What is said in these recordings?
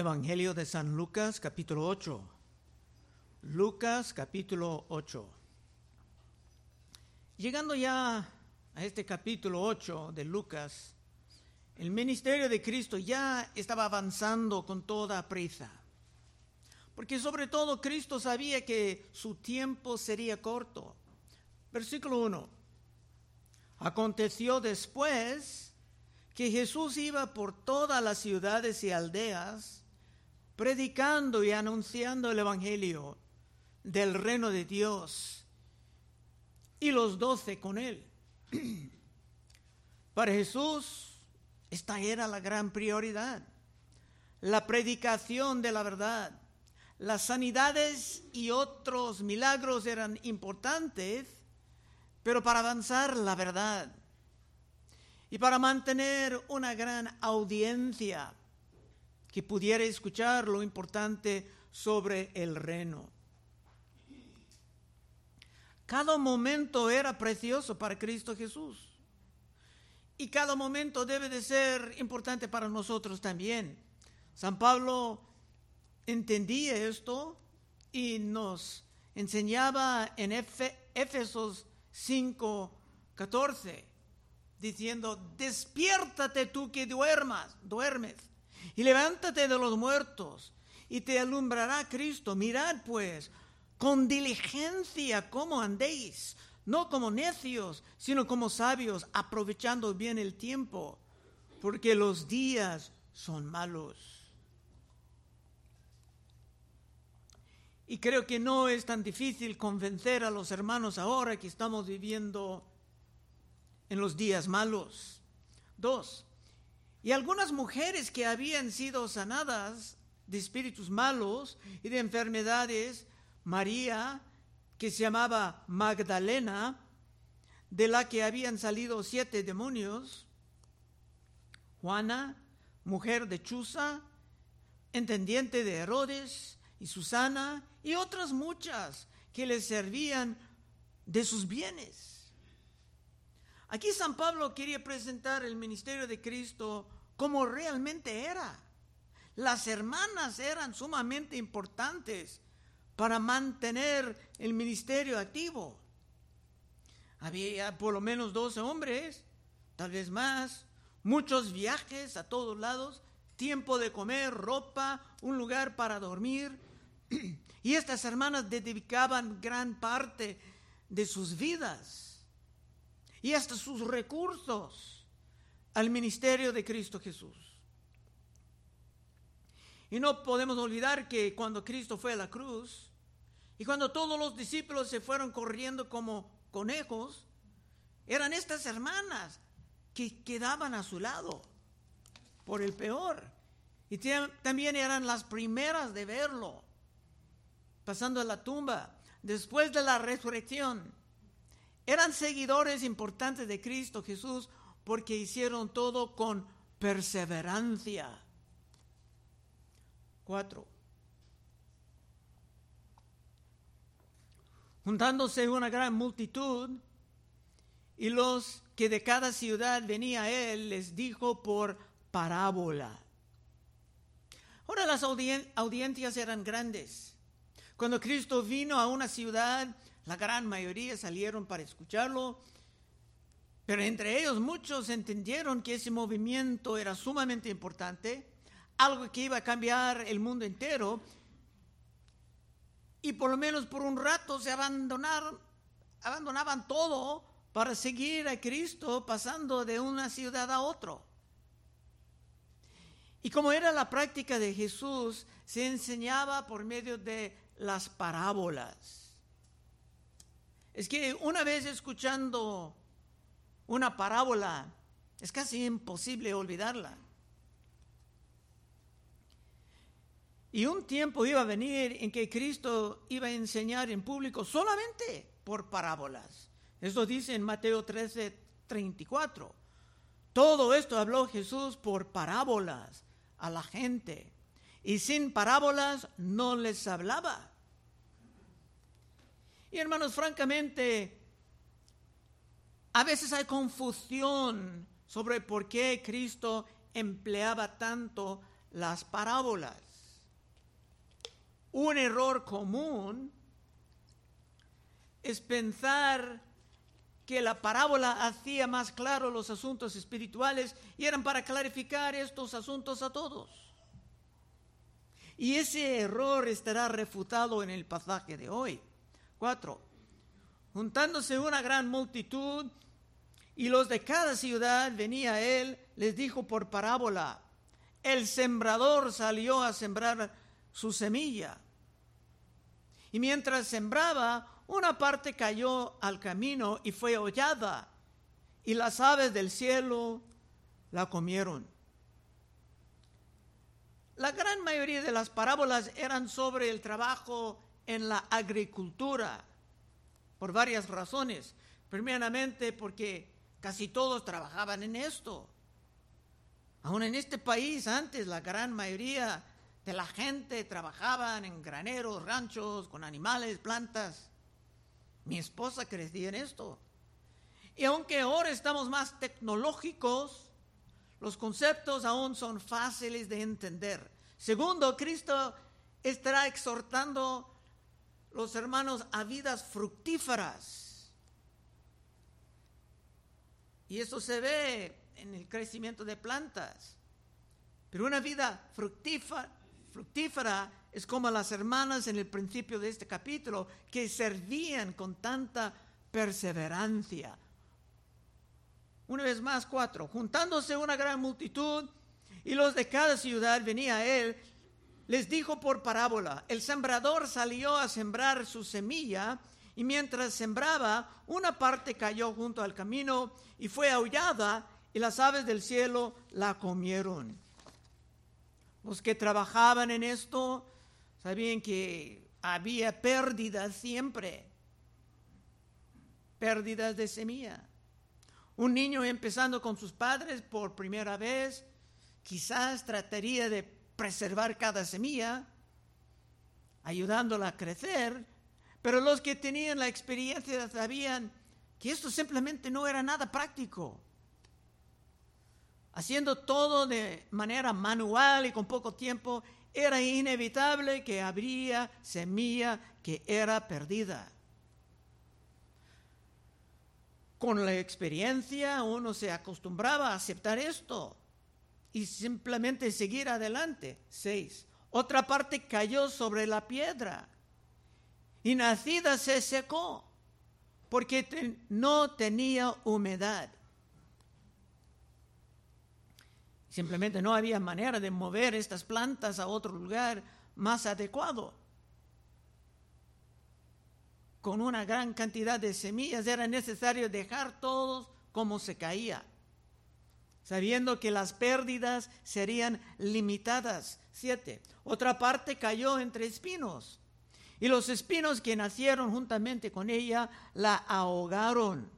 Evangelio de San Lucas capítulo 8. Lucas capítulo 8. Llegando ya a este capítulo 8 de Lucas, el ministerio de Cristo ya estaba avanzando con toda prisa. Porque sobre todo Cristo sabía que su tiempo sería corto. Versículo 1. Aconteció después que Jesús iba por todas las ciudades y aldeas, predicando y anunciando el Evangelio del reino de Dios, y los doce con él. Para Jesús, esta era la gran prioridad, la predicación de la verdad. Las sanidades y otros milagros eran importantes, pero para avanzar la verdad y para mantener una gran audiencia que pudiera escuchar lo importante sobre el reino. Cada momento era precioso para Cristo Jesús. Y cada momento debe de ser importante para nosotros también. San Pablo entendía esto y nos enseñaba en Éfesos 5, 14 diciendo, despiértate tú que duermas, duermes, y levántate de los muertos, y te alumbrará Cristo. Mirad pues con diligencia cómo andéis, no como necios, sino como sabios, aprovechando bien el tiempo, porque los días son malos. Y creo que no es tan difícil convencer a los hermanos ahora que estamos viviendo en los días malos. Dos, y algunas mujeres que habían sido sanadas de espíritus malos y de enfermedades, María, que se llamaba Magdalena, de la que habían salido siete demonios, Juana, mujer de Chuza, entendiente de Herodes, y Susana, y otras muchas que le servían de sus bienes. Aquí San Pablo quería presentar el ministerio de Cristo como realmente era. Las hermanas eran sumamente importantes para mantener el ministerio activo. Había por lo menos 12 hombres, tal vez más, muchos viajes a todos lados, tiempo de comer, ropa, un lugar para dormir. Y estas hermanas dedicaban gran parte de sus vidas y hasta sus recursos al ministerio de Cristo Jesús. Y no podemos olvidar que cuando Cristo fue a la cruz y cuando todos los discípulos se fueron corriendo como conejos, eran estas hermanas que quedaban a su lado por el peor. Y también eran las primeras de verlo, pasando a la tumba, después de la resurrección. Eran seguidores importantes de Cristo Jesús porque hicieron todo con perseverancia. Cuatro. Juntándose una gran multitud y los que de cada ciudad venía a él les dijo por parábola. Ahora las audiencias eran grandes. Cuando Cristo vino a una ciudad, la gran mayoría salieron para escucharlo, pero entre ellos muchos entendieron que ese movimiento era sumamente importante, algo que iba a cambiar el mundo entero, y por lo menos por un rato se abandonaron, abandonaban todo para seguir a Cristo pasando de una ciudad a otro. Y como era la práctica de Jesús, se enseñaba por medio de las parábolas. Es que una vez escuchando una parábola, es casi imposible olvidarla. Y un tiempo iba a venir en que Cristo iba a enseñar en público solamente por parábolas. Eso dice en Mateo 13, 34. Todo esto habló Jesús por parábolas a la gente. Y sin parábolas no les hablaba. Y hermanos, francamente, a veces hay confusión sobre por qué Cristo empleaba tanto las parábolas. un error común es pensar que la parábola hacía más claro los asuntos espirituales y eran para clarificar estos asuntos a todos. Y ese error estará refutado en el pasaje de hoy. Cuatro. Juntándose una gran multitud y los de cada ciudad venía a él, les dijo por parábola, el sembrador salió a sembrar su semilla. Y mientras sembraba, una parte cayó al camino y fue hollada, y las aves del cielo la comieron. La gran mayoría de las parábolas eran sobre el trabajo en la agricultura, por varias razones. Primeramente porque casi todos trabajaban en esto. Aún en este país antes la gran mayoría de la gente trabajaban en graneros, ranchos, con animales, plantas. Mi esposa crecía en esto. Y aunque ahora estamos más tecnológicos, los conceptos aún son fáciles de entender. Segundo, Cristo estará exhortando los hermanos a vidas fructíferas. Y eso se ve en el crecimiento de plantas. Pero una vida fructífera, fructífera es como las hermanas en el principio de este capítulo que servían con tanta perseverancia. Una vez más, cuatro. Juntándose una gran multitud y los de cada ciudad venía a él, les dijo por parábola, el sembrador salió a sembrar su semilla y mientras sembraba, una parte cayó junto al camino y fue aullada y las aves del cielo la comieron. Los que trabajaban en esto Sabían que había pérdidas siempre, pérdidas de semilla. Un niño empezando con sus padres por primera vez, quizás trataría de preservar cada semilla, ayudándola a crecer, pero los que tenían la experiencia sabían que esto simplemente no era nada práctico. Haciendo todo de manera manual y con poco tiempo era inevitable que habría semilla que era perdida. Con la experiencia uno se acostumbraba a aceptar esto y simplemente seguir adelante. Seis. Otra parte cayó sobre la piedra y nacida se secó porque no tenía humedad. Simplemente no había manera de mover estas plantas a otro lugar más adecuado. Con una gran cantidad de semillas era necesario dejar todos como se caía, sabiendo que las pérdidas serían limitadas. Siete. Otra parte cayó entre espinos, y los espinos que nacieron juntamente con ella la ahogaron.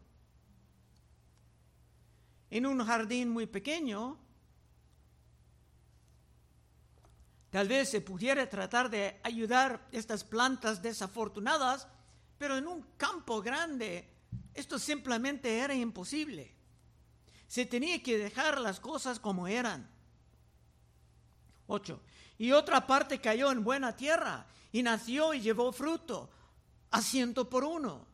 En un jardín muy pequeño, Tal vez se pudiera tratar de ayudar estas plantas desafortunadas, pero en un campo grande esto simplemente era imposible. Se tenía que dejar las cosas como eran. 8. Y otra parte cayó en buena tierra y nació y llevó fruto, a ciento por uno.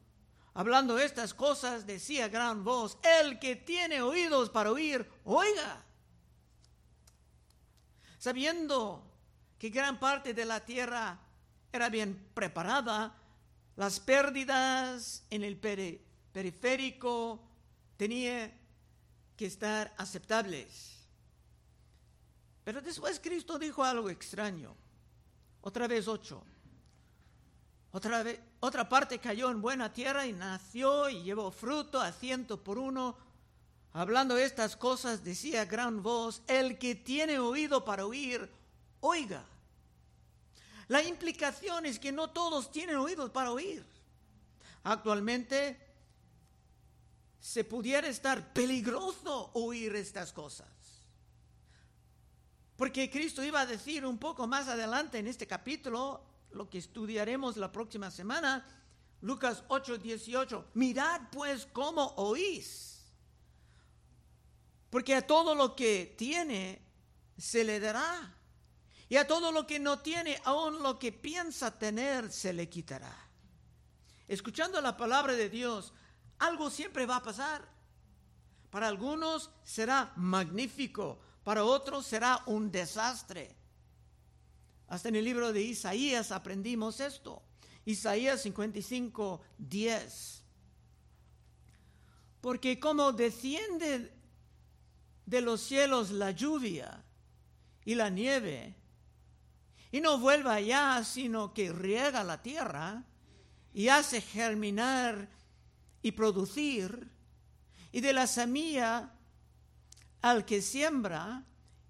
Hablando estas cosas, decía gran voz, el que tiene oídos para oír, oiga. Sabiendo que gran parte de la tierra era bien preparada, las pérdidas en el periférico tenían que estar aceptables. Pero después Cristo dijo algo extraño. Otra vez ocho. Otra, vez, otra parte cayó en buena tierra y nació y llevó fruto a ciento por uno. Hablando estas cosas, decía gran voz, el que tiene oído para oír, oiga. La implicación es que no todos tienen oídos para oír. Actualmente se pudiera estar peligroso oír estas cosas. Porque Cristo iba a decir un poco más adelante en este capítulo, lo que estudiaremos la próxima semana, Lucas 8, 18, mirad pues cómo oís. Porque a todo lo que tiene se le dará Y a todo lo que no tiene, aún lo que piensa tener, se le quitará. Escuchando la palabra de Dios, algo siempre va a pasar. Para algunos será magnífico, para otros será un desastre. Hasta en el libro de Isaías aprendimos esto. Isaías 55, 10. Porque como desciende de los cielos la lluvia y la nieve, y no vuelva allá, sino que riega la tierra y hace germinar y producir, y de la semilla al que siembra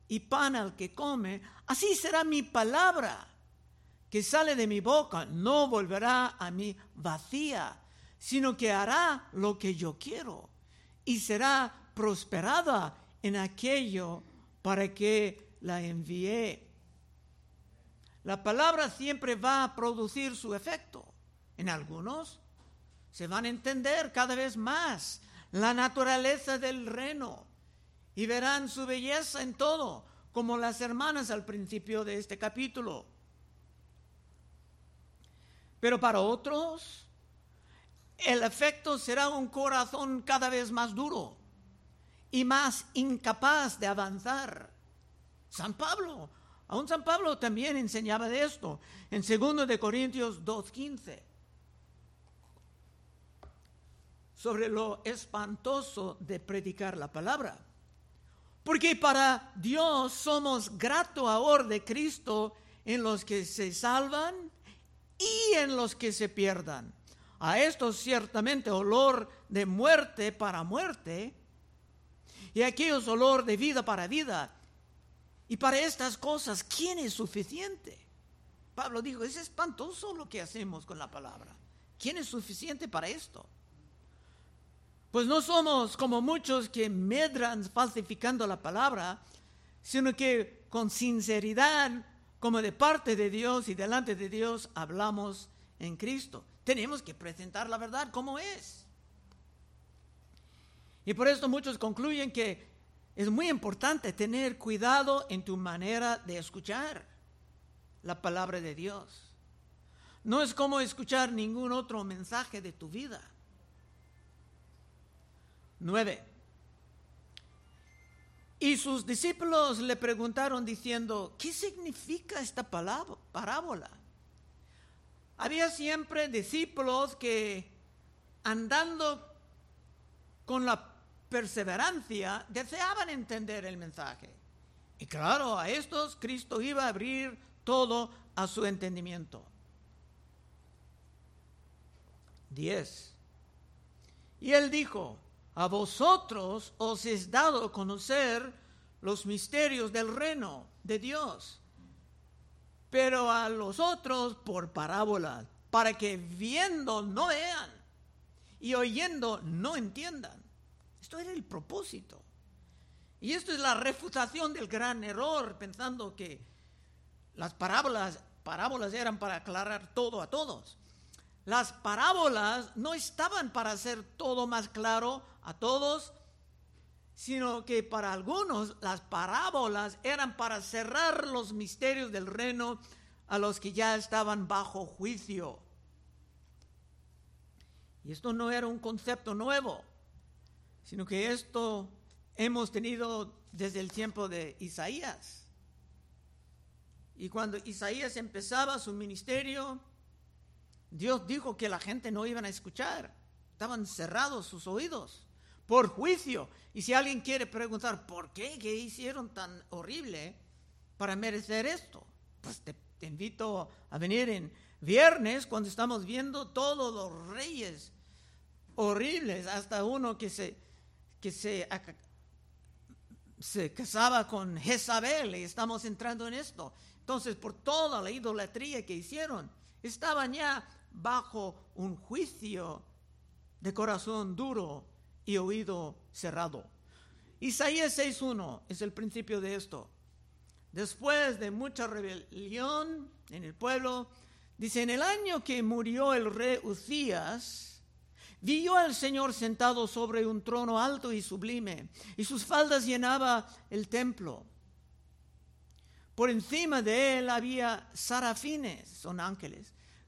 y pan al que come, así será mi palabra que sale de mi boca, no volverá a mí vacía, sino que hará lo que yo quiero y será prosperada en aquello para que la envié. La palabra siempre va a producir su efecto. En algunos se van a entender cada vez más la naturaleza del reino y verán su belleza en todo, como las hermanas al principio de este capítulo. Pero para otros, el efecto será un corazón cada vez más duro y más incapaz de avanzar. San Pablo, aún San Pablo también enseñaba de esto en 2 de Corintios 2:15 sobre lo espantoso de predicar la palabra. Porque para Dios somos grato ahora de Cristo en los que se salvan y en los que se pierdan. A esto ciertamente olor de muerte para muerte y aquellos olor de vida para vida. Y para estas cosas, ¿quién es suficiente? Pablo dijo, es espantoso lo que hacemos con la palabra. ¿Quién es suficiente para esto? Pues no somos como muchos que medran falsificando la palabra, sino que con sinceridad como de parte de Dios y delante de Dios hablamos en Cristo. Tenemos que presentar la verdad como es. Y por esto muchos concluyen que es muy importante tener cuidado en tu manera de escuchar la palabra de Dios. No es como escuchar ningún otro mensaje de tu vida. Nueve. Y sus discípulos le preguntaron diciendo, ¿qué significa esta parábola? Había siempre discípulos que andando con la perseverancia deseaban entender el mensaje. Y claro, a estos Cristo iba a abrir todo a su entendimiento. Diez. Y él dijo, a vosotros os es dado conocer los misterios del reino de Dios, pero a los otros por parábolas, para que viendo no vean y oyendo no entiendan. Esto era el propósito. Y esto es la refutación del gran error, pensando que las parábolas, parábolas eran para aclarar todo a todos. Las parábolas no estaban para hacer todo más claro a todos, sino que para algunos las parábolas eran para cerrar los misterios del reino a los que ya estaban bajo juicio. Y esto no era un concepto nuevo, sino que esto hemos tenido desde el tiempo de Isaías. Y cuando Isaías empezaba su ministerio, Dios dijo que la gente no iban a escuchar, estaban cerrados sus oídos por juicio. Y si alguien quiere preguntar por qué, hicieron tan horrible para merecer esto, pues te, invito a venir en viernes cuando estamos viendo todos los reyes horribles, hasta uno que se, que se, se casaba con Jezabel y estamos entrando en esto. Entonces, por toda la idolatría que hicieron, estaban ya bajo un juicio de corazón duro y oído cerrado. Isaías 6.1 es el principio de esto. Después de mucha rebelión en el pueblo, dice, en el año que murió el rey Ucías, vio al Señor sentado sobre un trono alto y sublime, y sus faldas llenaba el templo. Por encima de él había sarafines, son ángeles.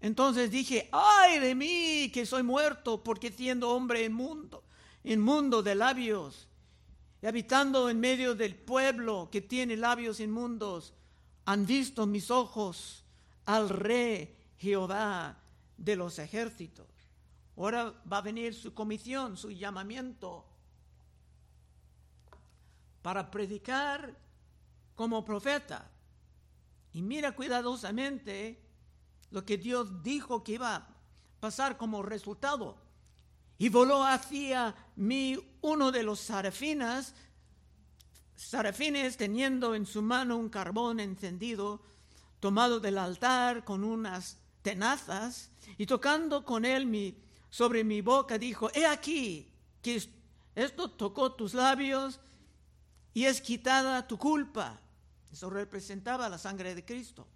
Entonces dije, ay de mí que soy muerto, porque siendo hombre inmundo, inmundo de labios, y habitando en medio del pueblo que tiene labios inmundos, han visto mis ojos al rey Jehová de los ejércitos. Ahora va a venir su comisión, su llamamiento para predicar como profeta. Y mira cuidadosamente lo que Dios dijo que iba a pasar como resultado. Y voló hacia mí uno de los serafines, serafines teniendo en su mano un carbón encendido, tomado del altar con unas tenazas, y tocando con él mi, sobre mi boca, dijo, he aquí que esto tocó tus labios y es quitada tu culpa. Eso representaba la sangre de Cristo.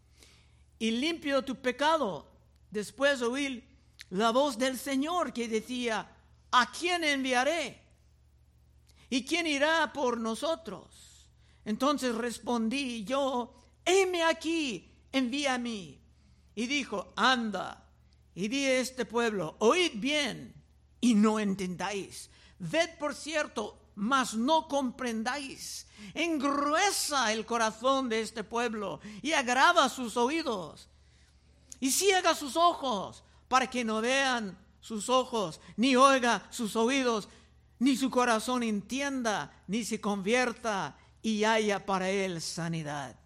Y limpio tu pecado. Después oír la voz del Señor que decía, ¿a quién enviaré? ¿Y quién irá por nosotros? Entonces respondí yo, heme aquí, envía a mí. Y dijo, anda y di a este pueblo, oíd bien y no entendáis. Ved por cierto mas no comprendáis. Engruesa el corazón de este pueblo y agrava sus oídos y ciega sus ojos para que no vean sus ojos, ni oiga sus oídos, ni su corazón entienda, ni se convierta y haya para él sanidad.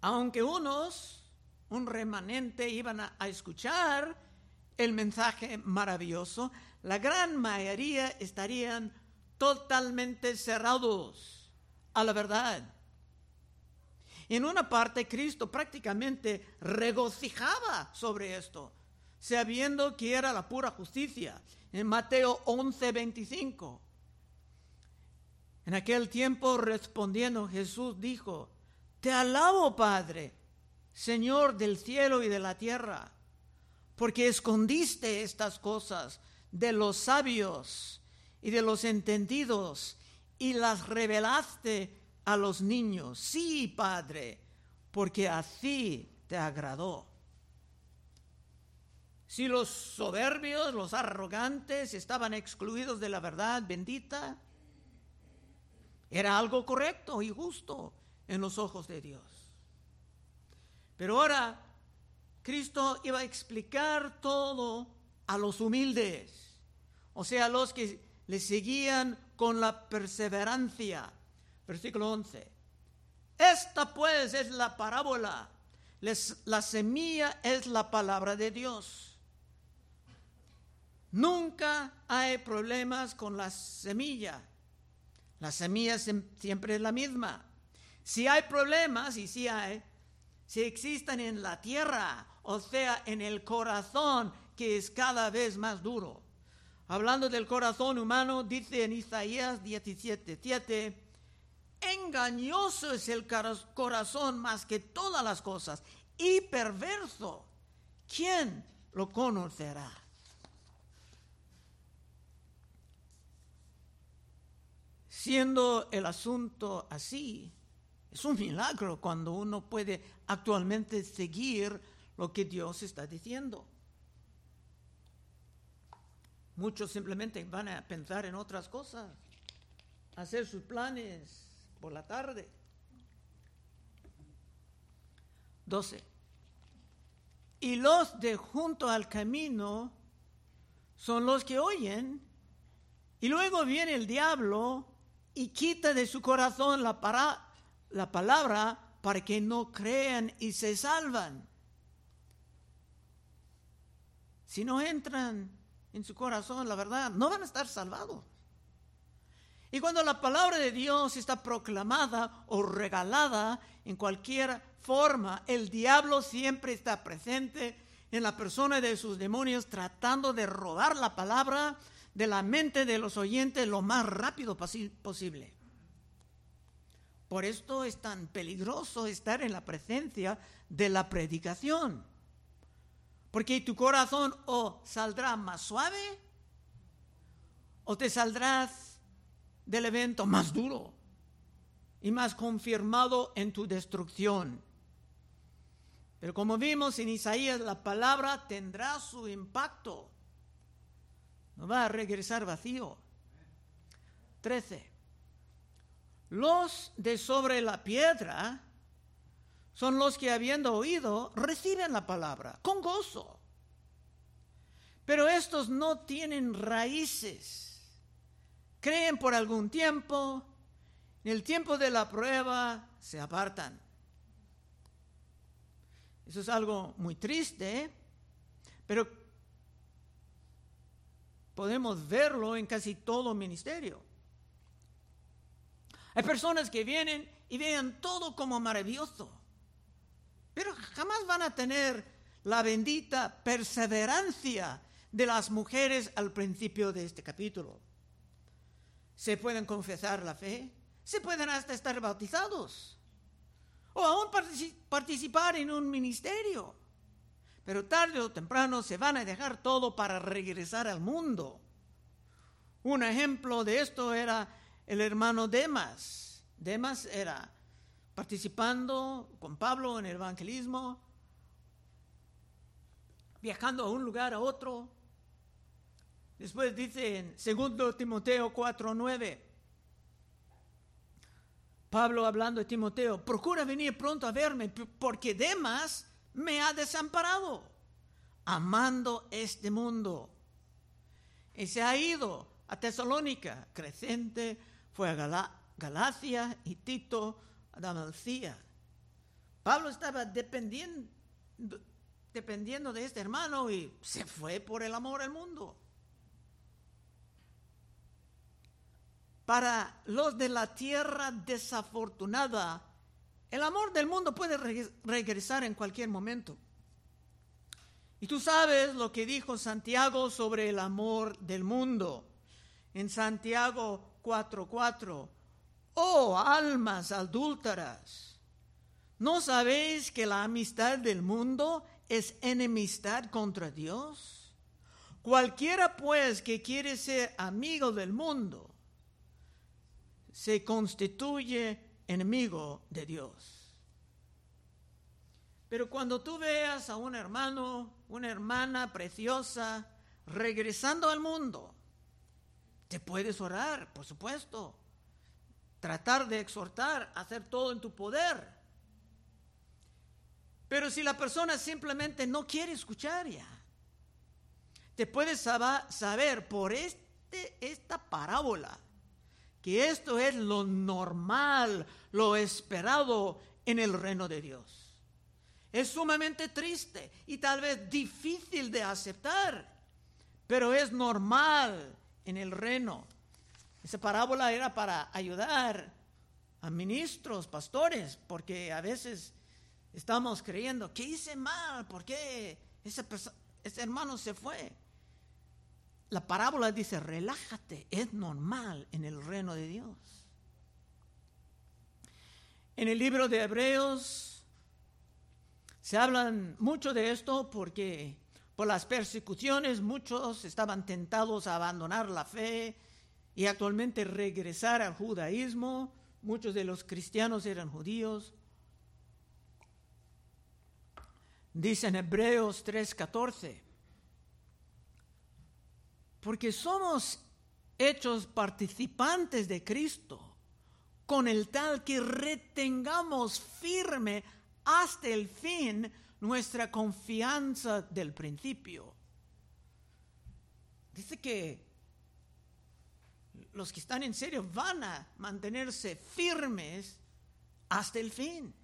Aunque unos, un remanente, iban a, a escuchar el mensaje maravilloso, la gran mayoría estarían totalmente cerrados a la verdad. En una parte, Cristo prácticamente regocijaba sobre esto, sabiendo que era la pura justicia. En Mateo 11, 25. En aquel tiempo, respondiendo Jesús, dijo: Te alabo, Padre, Señor del cielo y de la tierra, porque escondiste estas cosas de los sabios y de los entendidos y las revelaste a los niños. Sí, Padre, porque así te agradó. Si los soberbios, los arrogantes estaban excluidos de la verdad bendita, era algo correcto y justo en los ojos de Dios. Pero ahora Cristo iba a explicar todo a los humildes o sea, los que le seguían con la perseverancia. Versículo 11. Esta pues es la parábola. la semilla es la palabra de Dios. Nunca hay problemas con la semilla. La semilla siempre es la misma. Si hay problemas, y si hay, si existen en la tierra, o sea, en el corazón, que es cada vez más duro. Hablando del corazón humano, dice en Isaías 17, 7, engañoso es el corazón más que todas las cosas y perverso. ¿Quién lo conocerá? Siendo el asunto así, es un milagro cuando uno puede actualmente seguir lo que Dios está diciendo. Muchos simplemente van a pensar en otras cosas, hacer sus planes por la tarde. 12. Y los de junto al camino son los que oyen, y luego viene el diablo y quita de su corazón la, para, la palabra para que no crean y se salvan. Si no entran en su corazón la verdad, no van a estar salvados. Y cuando la palabra de Dios está proclamada o regalada en cualquier forma, el diablo siempre está presente en la persona de sus demonios tratando de robar la palabra de la mente de los oyentes lo más rápido posible. Por esto es tan peligroso estar en la presencia de la predicación. Porque tu corazón o saldrá más suave o te saldrás del evento más duro y más confirmado en tu destrucción. Pero como vimos en Isaías, la palabra tendrá su impacto. No va a regresar vacío. 13. Los de sobre la piedra son los que habiendo oído reciben la palabra con gozo. Pero estos no tienen raíces. Creen por algún tiempo, en el tiempo de la prueba se apartan. Eso es algo muy triste, pero podemos verlo en casi todo ministerio. Hay personas que vienen y ven todo como maravilloso, pero jamás van a tener la bendita perseverancia de las mujeres al principio de este capítulo. Se pueden confesar la fe, se pueden hasta estar bautizados o aún participar en un ministerio. Pero tarde o temprano se van a dejar todo para regresar al mundo. Un ejemplo de esto era el hermano Demas. Demas era participando con Pablo en el evangelismo, viajando a un lugar a otro. Después dice en 2 Timoteo 4:9, Pablo hablando de Timoteo, procura venir pronto a verme porque Demas me ha desamparado, amando este mundo. Y se ha ido a Tesalónica, Crescente, fue a Galacia y Tito a Dalmacia. Pablo estaba dependiendo, dependiendo de este hermano y se fue por el amor al mundo. Para los de la tierra desafortunada, el amor del mundo puede regresar en cualquier momento. Y tú sabes lo que dijo Santiago sobre el amor del mundo. En Santiago 4:4, oh almas adúlteras, ¿no sabéis que la amistad del mundo es enemistad contra Dios? Cualquiera pues que quiere ser amigo del mundo, se constituye enemigo de Dios. Pero cuando tú veas a un hermano, una hermana preciosa, regresando al mundo, te puedes orar, por supuesto, tratar de exhortar, hacer todo en tu poder. Pero si la persona simplemente no quiere escuchar ya, te puedes saber por este, esta parábola que esto es lo normal, lo esperado en el reino de Dios. Es sumamente triste y tal vez difícil de aceptar, pero es normal en el reino. Esa parábola era para ayudar a ministros, pastores, porque a veces estamos creyendo, ¿qué hice mal? ¿Por qué ese, hermano se fue? La parábola dice, relájate, es normal en el reino de Dios. En el libro de Hebreos se hablan mucho de esto porque por las persecuciones muchos estaban tentados a abandonar la fe y actualmente regresar al judaísmo. Muchos de los cristianos eran judíos. Dice en Hebreos 3:14, porque somos hechos participantes de Cristo, con el tal que retengamos firme hasta el fin nuestra confianza del principio. Dice que los que están en serio van a mantenerse firmes hasta el fin.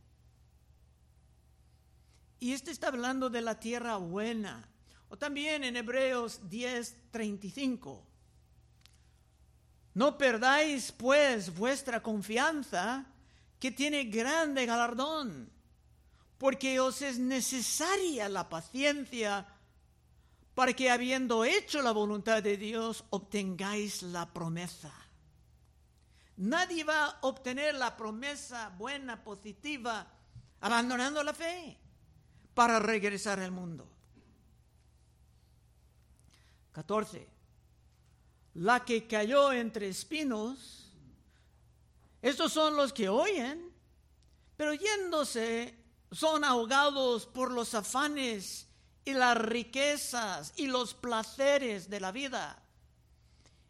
Y este está hablando de la tierra buena, o también en Hebreos 10:35. No perdáis pues vuestra confianza, que tiene grande galardón, porque os es necesaria la paciencia para que habiendo hecho la voluntad de Dios obtengáis la promesa. Nadie va a obtener la promesa buena, positiva, abandonando la fe para regresar al mundo. 14. La que cayó entre espinos, estos son los que oyen, pero yéndose son ahogados por los afanes y las riquezas y los placeres de la vida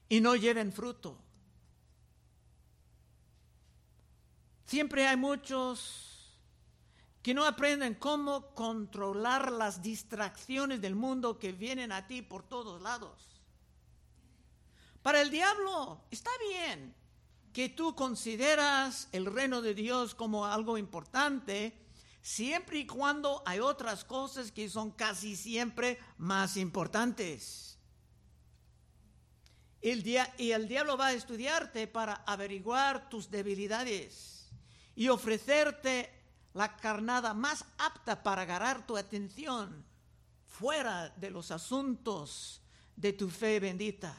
y no lleven fruto. Siempre hay muchos que no aprenden cómo controlar las distracciones del mundo que vienen a ti por todos lados. Para el diablo está bien que tú consideras el reino de Dios como algo importante, siempre y cuando hay otras cosas que son casi siempre más importantes. El y el diablo va a estudiarte para averiguar tus debilidades y ofrecerte la carnada más apta para agarrar tu atención fuera de los asuntos de tu fe bendita.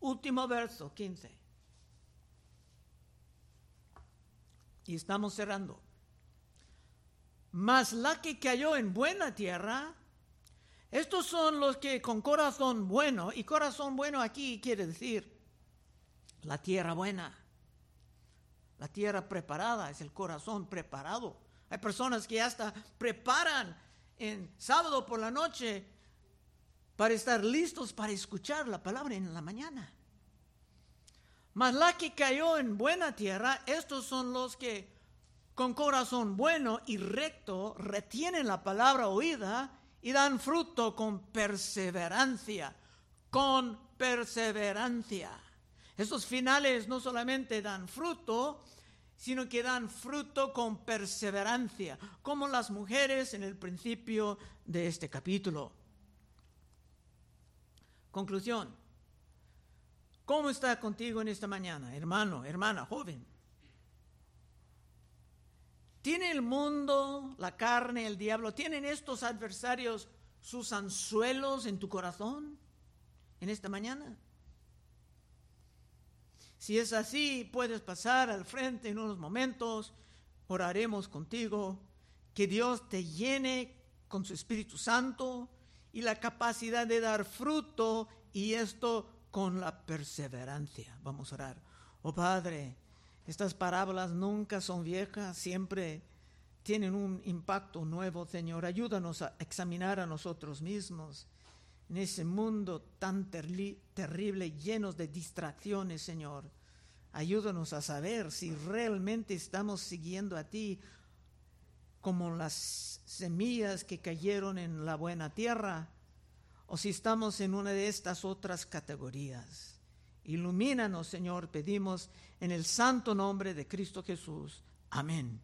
Último verso, 15. Y estamos cerrando. Mas la que cayó en buena tierra, estos son los que con corazón bueno, y corazón bueno aquí quiere decir la tierra buena la tierra preparada es el corazón preparado. Hay personas que hasta preparan en sábado por la noche para estar listos para escuchar la palabra en la mañana. Mas la que cayó en buena tierra, estos son los que con corazón bueno y recto retienen la palabra oída y dan fruto con perseverancia, con perseverancia. Estos finales no solamente dan fruto, sino que dan fruto con perseverancia, como las mujeres en el principio de este capítulo. Conclusión. ¿Cómo está contigo en esta mañana, hermano, hermana, joven? ¿Tiene el mundo, la carne, el diablo, tienen estos adversarios sus anzuelos en tu corazón en esta mañana? Si es así, puedes pasar al frente en unos momentos, oraremos contigo, que Dios te llene con su Espíritu Santo y la capacidad de dar fruto y esto con la perseverancia. Vamos a orar. Oh Padre, estas parábolas nunca son viejas, siempre tienen un impacto nuevo, Señor. Ayúdanos a examinar a nosotros mismos en ese mundo tan terrible, llenos de distracciones, Señor. Ayúdanos a saber si realmente estamos siguiendo a ti como las semillas que cayeron en la buena tierra o si estamos en una de estas otras categorías. Ilumínanos, Señor, pedimos en el santo nombre de Cristo Jesús. Amén.